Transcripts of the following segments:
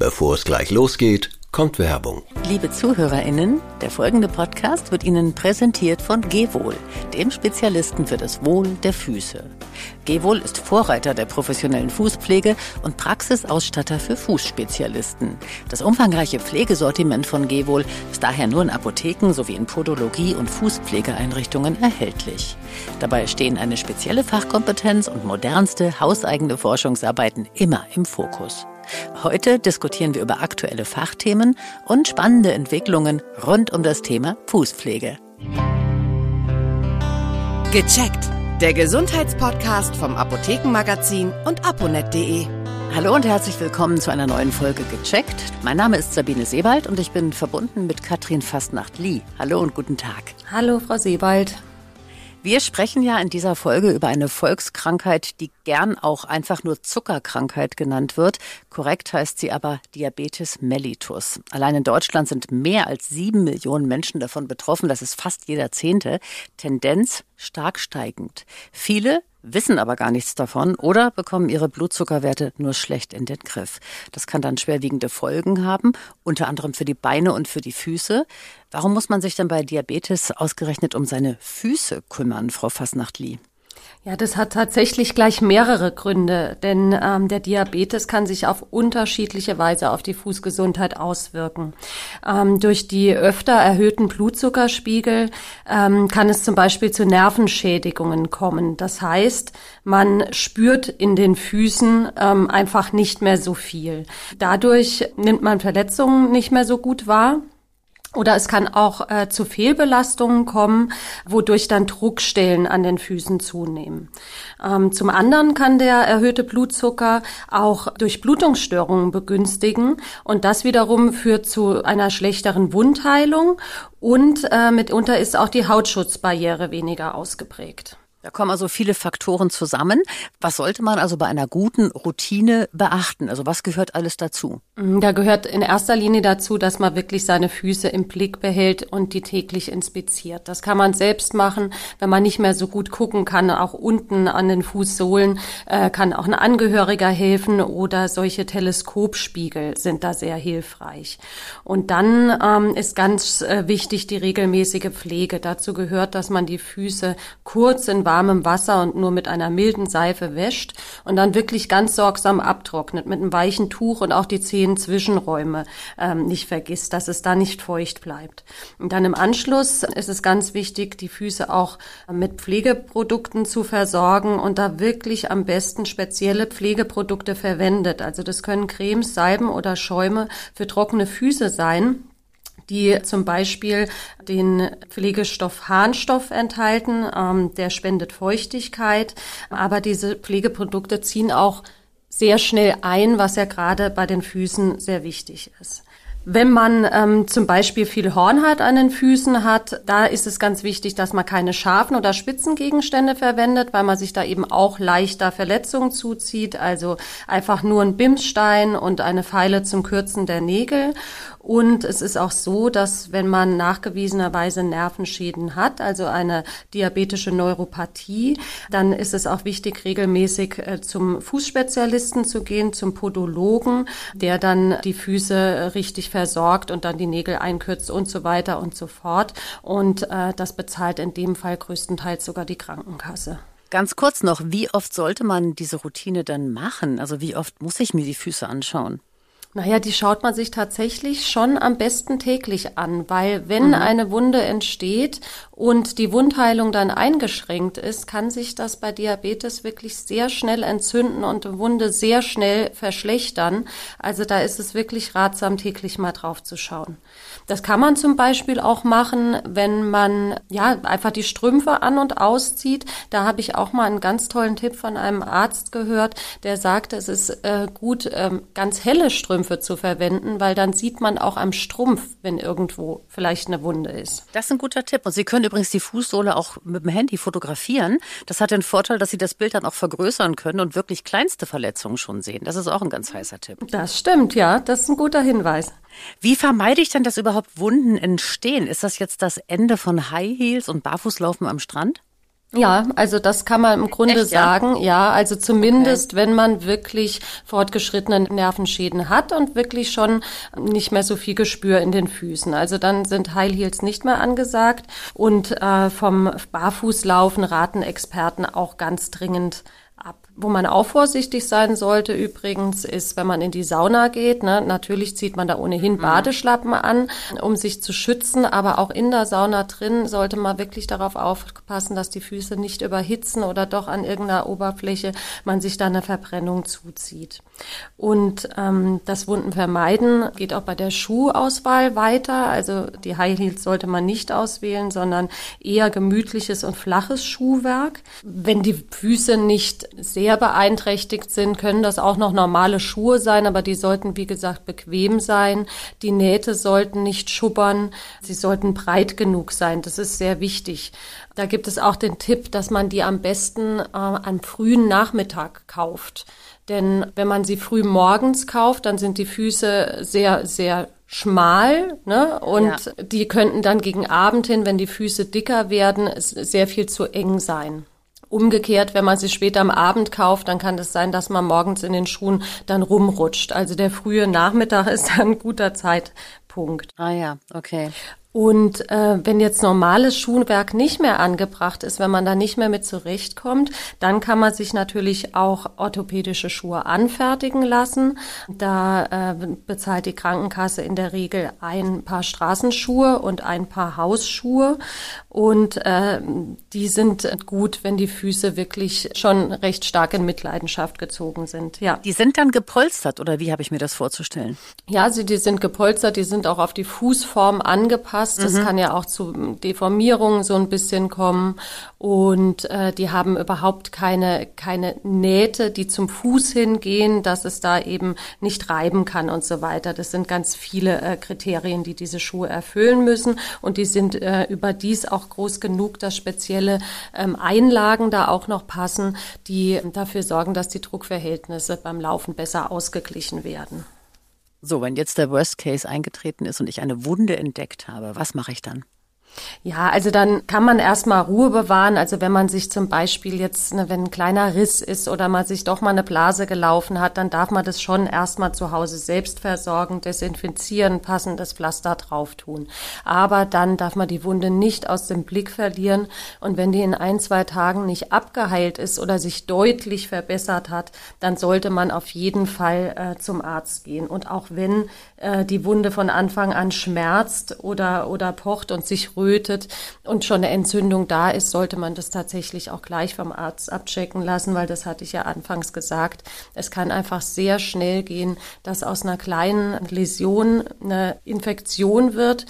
Bevor es gleich losgeht, kommt Werbung. Liebe ZuhörerInnen, der folgende Podcast wird Ihnen präsentiert von Gehwohl, dem Spezialisten für das Wohl der Füße. Gehwohl ist Vorreiter der professionellen Fußpflege und Praxisausstatter für Fußspezialisten. Das umfangreiche Pflegesortiment von Gehwohl ist daher nur in Apotheken sowie in Podologie- und Fußpflegeeinrichtungen erhältlich. Dabei stehen eine spezielle Fachkompetenz und modernste hauseigene Forschungsarbeiten immer im Fokus. Heute diskutieren wir über aktuelle Fachthemen und spannende Entwicklungen rund um das Thema Fußpflege. Gecheckt. Der Gesundheitspodcast vom Apothekenmagazin und aponet.de. Hallo und herzlich willkommen zu einer neuen Folge Gecheckt. Mein Name ist Sabine Sebald und ich bin verbunden mit Katrin Fastnacht-Lie. Hallo und guten Tag. Hallo, Frau Sebald. Wir sprechen ja in dieser Folge über eine Volkskrankheit, die gern auch einfach nur Zuckerkrankheit genannt wird. Korrekt heißt sie aber Diabetes mellitus. Allein in Deutschland sind mehr als sieben Millionen Menschen davon betroffen. Das ist fast jeder Zehnte. Tendenz stark steigend. Viele wissen aber gar nichts davon oder bekommen ihre Blutzuckerwerte nur schlecht in den Griff. Das kann dann schwerwiegende Folgen haben, unter anderem für die Beine und für die Füße. Warum muss man sich denn bei Diabetes ausgerechnet um seine Füße kümmern, Frau Fasnachtli? Ja, das hat tatsächlich gleich mehrere Gründe, denn ähm, der Diabetes kann sich auf unterschiedliche Weise auf die Fußgesundheit auswirken. Ähm, durch die öfter erhöhten Blutzuckerspiegel ähm, kann es zum Beispiel zu Nervenschädigungen kommen. Das heißt, man spürt in den Füßen ähm, einfach nicht mehr so viel. Dadurch nimmt man Verletzungen nicht mehr so gut wahr. Oder es kann auch äh, zu Fehlbelastungen kommen, wodurch dann Druckstellen an den Füßen zunehmen. Ähm, zum anderen kann der erhöhte Blutzucker auch durch Blutungsstörungen begünstigen und das wiederum führt zu einer schlechteren Wundheilung und äh, mitunter ist auch die Hautschutzbarriere weniger ausgeprägt. Da kommen also viele Faktoren zusammen. Was sollte man also bei einer guten Routine beachten? Also was gehört alles dazu? Mm, da gehört in erster Linie dazu, dass man wirklich seine Füße im Blick behält und die täglich inspiziert. Das kann man selbst machen, wenn man nicht mehr so gut gucken kann. Auch unten an den Fußsohlen äh, kann auch ein Angehöriger helfen oder solche Teleskopspiegel sind da sehr hilfreich. Und dann ähm, ist ganz äh, wichtig die regelmäßige Pflege. Dazu gehört, dass man die Füße kurz in warmem Wasser und nur mit einer milden Seife wäscht und dann wirklich ganz sorgsam abtrocknet mit einem weichen Tuch und auch die zehn Zwischenräume ähm, nicht vergisst, dass es da nicht feucht bleibt. Und dann im Anschluss ist es ganz wichtig, die Füße auch mit Pflegeprodukten zu versorgen und da wirklich am besten spezielle Pflegeprodukte verwendet. Also das können Cremes, Salben oder Schäume für trockene Füße sein die zum Beispiel den Pflegestoff Harnstoff enthalten. Ähm, der spendet Feuchtigkeit, aber diese Pflegeprodukte ziehen auch sehr schnell ein, was ja gerade bei den Füßen sehr wichtig ist. Wenn man ähm, zum Beispiel viel Hornhaut an den Füßen hat, da ist es ganz wichtig, dass man keine scharfen oder spitzen Gegenstände verwendet, weil man sich da eben auch leichter Verletzungen zuzieht. Also einfach nur ein Bimsstein und eine Feile zum Kürzen der Nägel. Und es ist auch so, dass wenn man nachgewiesenerweise Nervenschäden hat, also eine diabetische Neuropathie, dann ist es auch wichtig, regelmäßig äh, zum Fußspezialisten zu gehen, zum Podologen, der dann die Füße äh, richtig versorgt und dann die Nägel einkürzt und so weiter und so fort. Und äh, das bezahlt in dem Fall größtenteils sogar die Krankenkasse. Ganz kurz noch, wie oft sollte man diese Routine dann machen? Also wie oft muss ich mir die Füße anschauen? Naja, die schaut man sich tatsächlich schon am besten täglich an, weil wenn mhm. eine Wunde entsteht und die Wundheilung dann eingeschränkt ist, kann sich das bei Diabetes wirklich sehr schnell entzünden und die Wunde sehr schnell verschlechtern. Also da ist es wirklich ratsam, täglich mal drauf zu schauen. Das kann man zum Beispiel auch machen, wenn man ja einfach die Strümpfe an und auszieht. Da habe ich auch mal einen ganz tollen Tipp von einem Arzt gehört, der sagte, es ist äh, gut, ähm, ganz helle Strümpfe zu verwenden, weil dann sieht man auch am Strumpf, wenn irgendwo vielleicht eine Wunde ist. Das ist ein guter Tipp. Und Sie können übrigens die Fußsohle auch mit dem Handy fotografieren. Das hat den Vorteil, dass Sie das Bild dann auch vergrößern können und wirklich kleinste Verletzungen schon sehen. Das ist auch ein ganz heißer Tipp. Das stimmt, ja. Das ist ein guter Hinweis. Wie vermeide ich denn, dass überhaupt Wunden entstehen? Ist das jetzt das Ende von High Heels und Barfußlaufen am Strand? Ja, also das kann man im Grunde Echt, ja? sagen. Ja, also zumindest, wenn man wirklich fortgeschrittene Nervenschäden hat und wirklich schon nicht mehr so viel Gespür in den Füßen. Also dann sind High Heels nicht mehr angesagt und äh, vom Barfußlaufen raten Experten auch ganz dringend ab. Wo man auch vorsichtig sein sollte übrigens, ist, wenn man in die Sauna geht. Ne? Natürlich zieht man da ohnehin Badeschlappen an, um sich zu schützen, aber auch in der Sauna drin sollte man wirklich darauf aufpassen, dass die Füße nicht überhitzen oder doch an irgendeiner Oberfläche man sich da eine Verbrennung zuzieht. Und ähm, das Wunden vermeiden geht auch bei der Schuhauswahl weiter. Also die High Heels sollte man nicht auswählen, sondern eher gemütliches und flaches Schuhwerk. Wenn die Füße nicht sehr beeinträchtigt sind, können das auch noch normale Schuhe sein, aber die sollten, wie gesagt, bequem sein. Die Nähte sollten nicht schubbern. Sie sollten breit genug sein. Das ist sehr wichtig. Da gibt es auch den Tipp, dass man die am besten äh, am frühen Nachmittag kauft. Denn wenn man sie früh morgens kauft, dann sind die Füße sehr, sehr schmal ne? und Ja. die könnten dann gegen Abend hin, wenn die Füße dicker werden, sehr viel zu eng sein. Umgekehrt, wenn man sie später am Abend kauft, dann kann es sein, dass man morgens in den Schuhen dann rumrutscht. Also der frühe Nachmittag ist dann ein guter Zeitpunkt. Ah ja, okay. Und äh, wenn jetzt normales Schuhwerk nicht mehr angebracht ist, wenn man da nicht mehr mit zurechtkommt, dann kann man sich natürlich auch orthopädische Schuhe anfertigen lassen. Da äh, bezahlt die Krankenkasse in der Regel ein paar Straßenschuhe und ein paar Hausschuhe. Und äh, die sind gut, wenn die Füße wirklich schon recht stark in Mitleidenschaft gezogen sind. Ja. Die sind dann gepolstert oder wie habe ich mir das vorzustellen? Ja, sie, die sind gepolstert, die sind auch auf die Fußform angepasst. Das kann ja auch zu Deformierungen so ein bisschen kommen. Und äh, die haben überhaupt keine, keine Nähte, die zum Fuß hingehen, dass es da eben nicht reiben kann und so weiter. Das sind ganz viele äh, Kriterien, die diese Schuhe erfüllen müssen. Und die sind äh, überdies auch groß genug, dass spezielle ähm, Einlagen da auch noch passen, die dafür sorgen, dass die Druckverhältnisse beim Laufen besser ausgeglichen werden. So, wenn jetzt der Worst Case eingetreten ist und ich eine Wunde entdeckt habe, was mache ich dann? Ja, also dann kann man erstmal Ruhe bewahren. Also wenn man sich zum Beispiel jetzt, ne, wenn ein kleiner Riss ist oder man sich doch mal eine Blase gelaufen hat, dann darf man das schon erstmal zu Hause selbst versorgen, desinfizieren, passendes Pflaster drauf tun. Aber dann darf man die Wunde nicht aus dem Blick verlieren. Und wenn die in ein, zwei Tagen nicht abgeheilt ist oder sich deutlich verbessert hat, dann sollte man auf jeden Fall äh, zum Arzt gehen. Und auch wenn äh, die Wunde von Anfang an schmerzt oder, oder pocht und sich rötet und schon eine Entzündung da ist, sollte man das tatsächlich auch gleich vom Arzt abchecken lassen, weil das hatte ich ja anfangs gesagt. Es kann einfach sehr schnell gehen, dass aus einer kleinen Läsion eine Infektion wird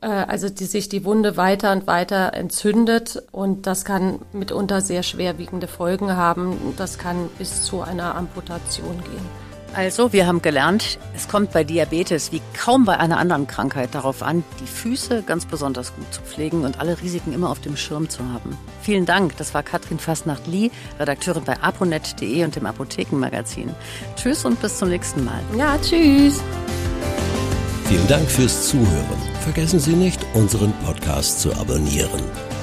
äh, also die sich die Wunde weiter und weiter entzündet und das kann mitunter sehr schwerwiegende Folgen haben. Das kann bis zu einer Amputation gehen. Also, wir haben gelernt, es kommt bei Diabetes wie kaum bei einer anderen Krankheit darauf an, die Füße ganz besonders gut zu pflegen und alle Risiken immer auf dem Schirm zu haben. Vielen Dank, das war Katrin Fastnacht-Lee, Redakteurin bei aponet.de und dem Apothekenmagazin. Tschüss und bis zum nächsten Mal. Ja, tschüss. Vielen Dank fürs Zuhören. Vergessen Sie nicht, unseren Podcast zu abonnieren.